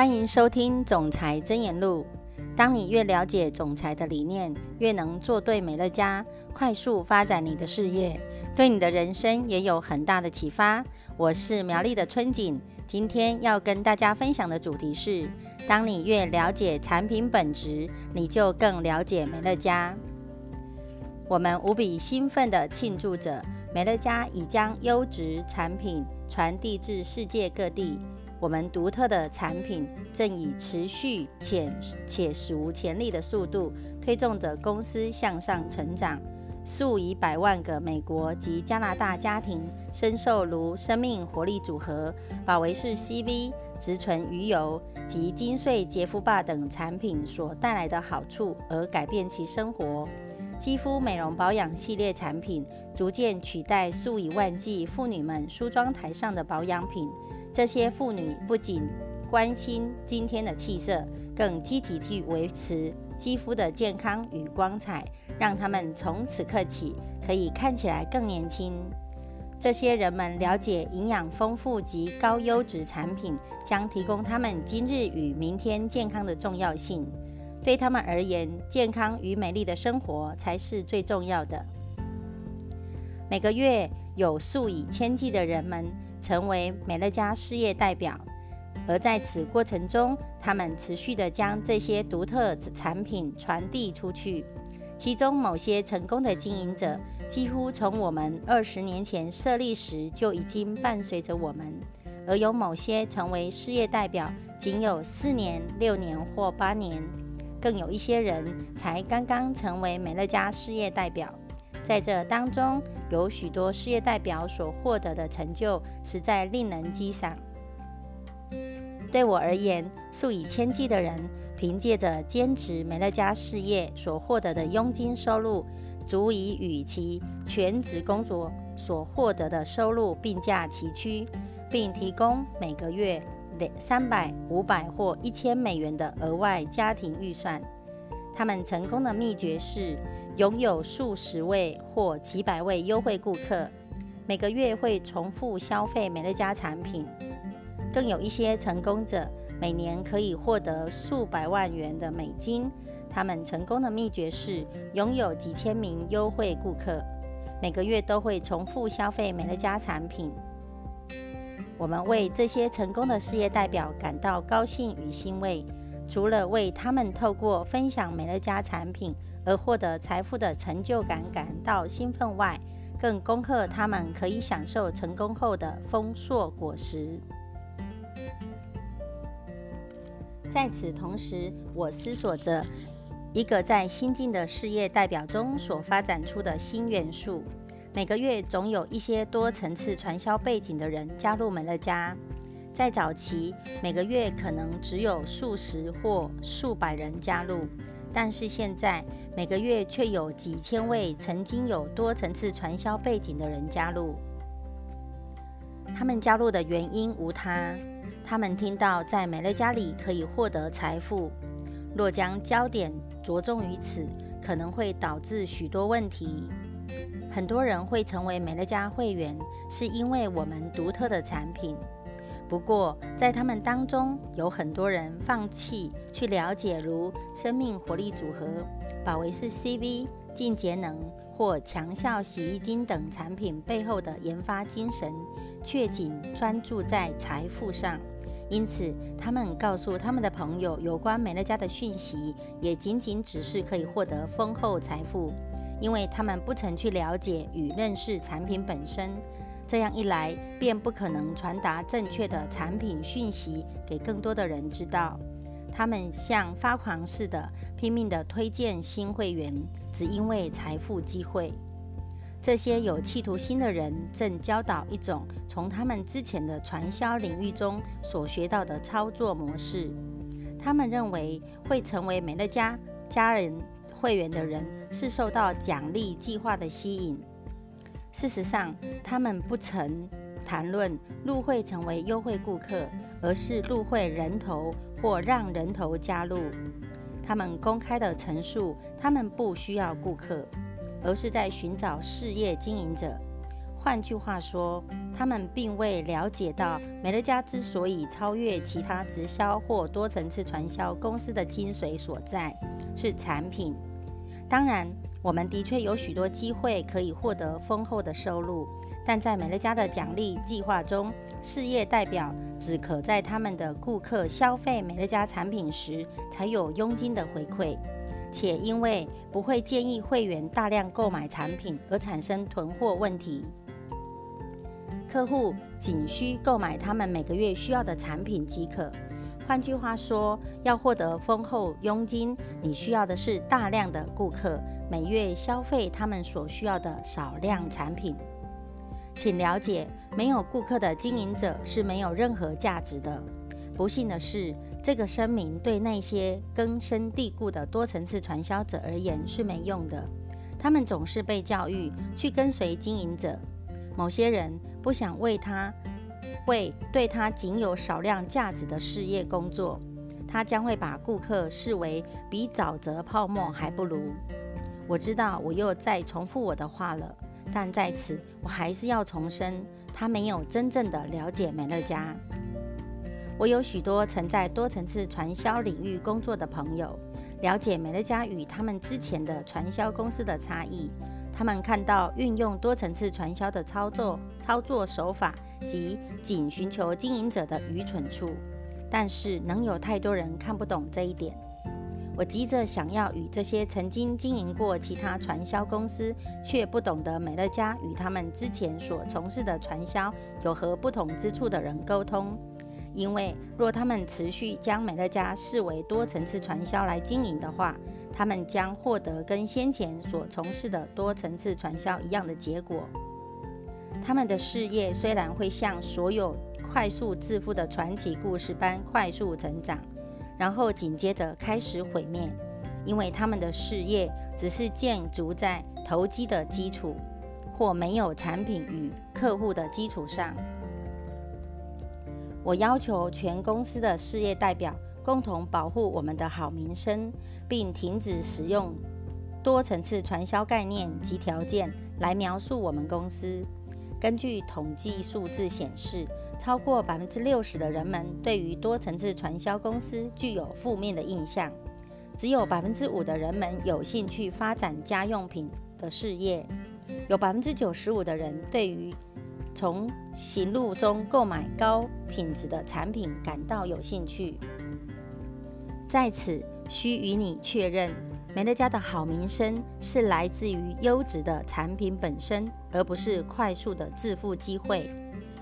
欢迎收听《总裁真言录》。当你越了解总裁的理念，越能做对美乐家，快速发展你的事业，对你的人生也有很大的启发。我是苗栗的春景，今天要跟大家分享的主题是：当你越了解产品本质，你就更了解美乐家。我们无比兴奋地庆祝着，美乐家已将优质产品传递至世界各地。我们独特的产品正以持续且且史无前例的速度推动着公司向上成长。数以百万个美国及加拿大家庭深受如生命活力组合、保维士 CV、植醇鱼油及金穗洁肤霸等产品所带来的好处而改变其生活。肌肤美容保养系列产品逐渐取代数以万计妇女们梳妆台上的保养品。这些妇女不仅关心今天的气色，更积极去维持肌肤的健康与光彩，让她们从此刻起可以看起来更年轻。这些人们了解营养丰富及高优质产品将提供他们今日与明天健康的重要性。对他们而言，健康与美丽的生活才是最重要的。每个月有数以千计的人们。成为美乐家事业代表，而在此过程中，他们持续地将这些独特产品传递出去。其中某些成功的经营者，几乎从我们二十年前设立时就已经伴随着我们；而有某些成为事业代表，仅有四年、六年或八年；更有一些人才刚刚成为美乐家事业代表。在这当中，有许多事业代表所获得的成就，实在令人激赏。对我而言，数以千计的人凭借着兼职美乐家事业所获得的佣金收入，足以与其全职工作所获得的收入并驾齐驱，并提供每个月两三百、五百或一千美元的额外家庭预算。他们成功的秘诀是。拥有数十位或几百位优惠顾客，每个月会重复消费美乐家产品。更有一些成功者每年可以获得数百万元的美金。他们成功的秘诀是拥有几千名优惠顾客，每个月都会重复消费美乐家产品。我们为这些成功的事业代表感到高兴与欣慰。除了为他们透过分享美乐家产品而获得财富的成就感感到兴奋外，更恭贺他们可以享受成功后的丰硕果实。在此同时，我思索着一个在新进的事业代表中所发展出的新元素：每个月总有一些多层次传销背景的人加入美乐家。在早期，每个月可能只有数十或数百人加入，但是现在每个月却有几千位曾经有多层次传销背景的人加入。他们加入的原因无他，他们听到在美乐家里可以获得财富。若将焦点着重于此，可能会导致许多问题。很多人会成为美乐家会员，是因为我们独特的产品。不过，在他们当中，有很多人放弃去了解如生命活力组合、保维士 CV、净节能或强效洗衣精等产品背后的研发精神，却仅专注在财富上。因此，他们告诉他们的朋友有关美乐家的讯息，也仅仅只是可以获得丰厚财富，因为他们不曾去了解与认识产品本身。这样一来，便不可能传达正确的产品讯息给更多的人知道。他们像发狂似的拼命地推荐新会员，只因为财富机会。这些有企图心的人正教导一种从他们之前的传销领域中所学到的操作模式。他们认为会成为美乐家家人会员的人是受到奖励计划的吸引。事实上，他们不曾谈论入会成为优惠顾客，而是入会人头或让人头加入。他们公开的陈述，他们不需要顾客，而是在寻找事业经营者，换句话说，他们并未了解到美乐家之所以超越其他直销或多层次传销公司的精髓所在是产品。当然，我们的确有许多机会可以获得丰厚的收入，但在美乐家的奖励计划中，事业代表只可在他们的顾客消费美乐家产品时才有佣金的回馈。且因为不会建议会员大量购买产品而产生囤货问题，客户仅需购买他们每个月需要的产品即可。换句话说，要获得丰厚佣金，你需要的是大量的顾客每月消费他们所需要的少量产品。请了解，没有顾客的经营者是没有任何价值的。不幸的是。这个声明对那些根深蒂固的多层次传销者而言是没用的。他们总是被教育去跟随经营者。某些人不想为他为对他仅有少量价值的事业工作，他将会把顾客视为比沼泽泡沫还不如。我知道我又在重复我的话了，但在此我还是要重申，他没有真正的了解美乐家。我有许多曾在多层次传销领域工作的朋友，了解美乐家与他们之前的传销公司的差异。他们看到运用多层次传销的操作操作手法及仅寻求经营者的愚蠢处，但是能有太多人看不懂这一点。我急着想要与这些曾经经营过其他传销公司却不懂得美乐家与他们之前所从事的传销有何不同之处的人沟通。因为若他们持续将美乐家视为多层次传销来经营的话，他们将获得跟先前所从事的多层次传销一样的结果。他们的事业虽然会像所有快速致富的传奇故事般快速成长，然后紧接着开始毁灭，因为他们的事业只是建筑在投机的基础或没有产品与客户的基础上。我要求全公司的事业代表共同保护我们的好名声，并停止使用多层次传销概念及条件来描述我们公司。根据统计数字显示，超过百分之六十的人们对于多层次传销公司具有负面的印象，只有百分之五的人们有兴趣发展家用品的事业，有百分之九十五的人对于。从行路中购买高品质的产品感到有兴趣。在此，需与你确认，美乐家的好名声是来自于优质的产品本身，而不是快速的致富机会。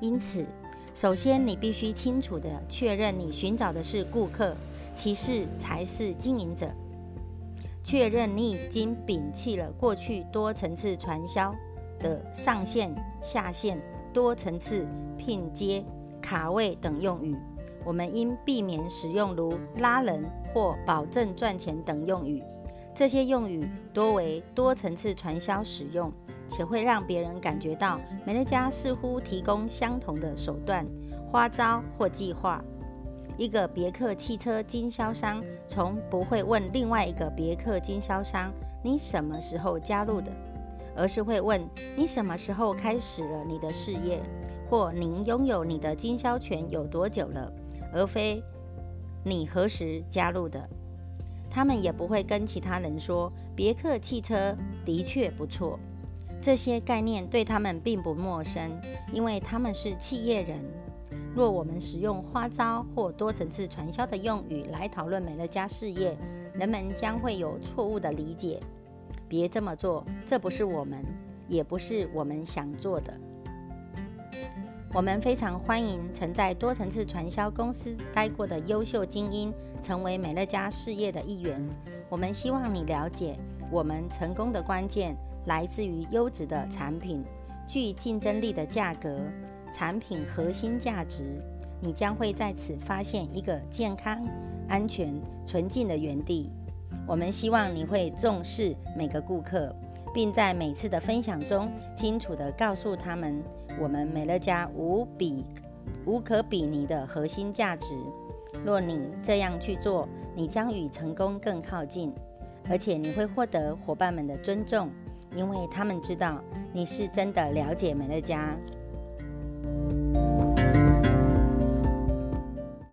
因此，首先你必须清楚地确认你寻找的是顾客，其次才是经营者。确认你已经摒弃了过去多层次传销的上线、下线。多层次拼接、卡位等用语，我们应避免使用如拉人或保证赚钱等用语。这些用语多为多层次传销使用，且会让别人感觉到美乐家似乎提供相同的手段、花招或计划。一个别克汽车经销商从不会问另外一个别克经销商：“你什么时候加入的？”而是会问你什么时候开始了你的事业，或您拥有你的经销权有多久了，而非你何时加入的。他们也不会跟其他人说别克汽车的确不错。这些概念对他们并不陌生，因为他们是企业人。若我们使用花招或多层次传销的用语来讨论美乐家事业，人们将会有错误的理解。别这么做，这不是我们，也不是我们想做的。我们非常欢迎曾在多层次传销公司待过的优秀精英成为美乐家事业的一员。我们希望你了解，我们成功的关键来自于优质的产品、具竞争力的价格、产品核心价值。你将会在此发现一个健康、安全、纯净的园地。我们希望你会重视每个顾客，并在每次的分享中清楚地告诉他们我们美乐家无比无可比拟的核心价值。若你这样去做，你将与成功更靠近，而且你会获得伙伴们的尊重，因为他们知道你是真的了解美乐家。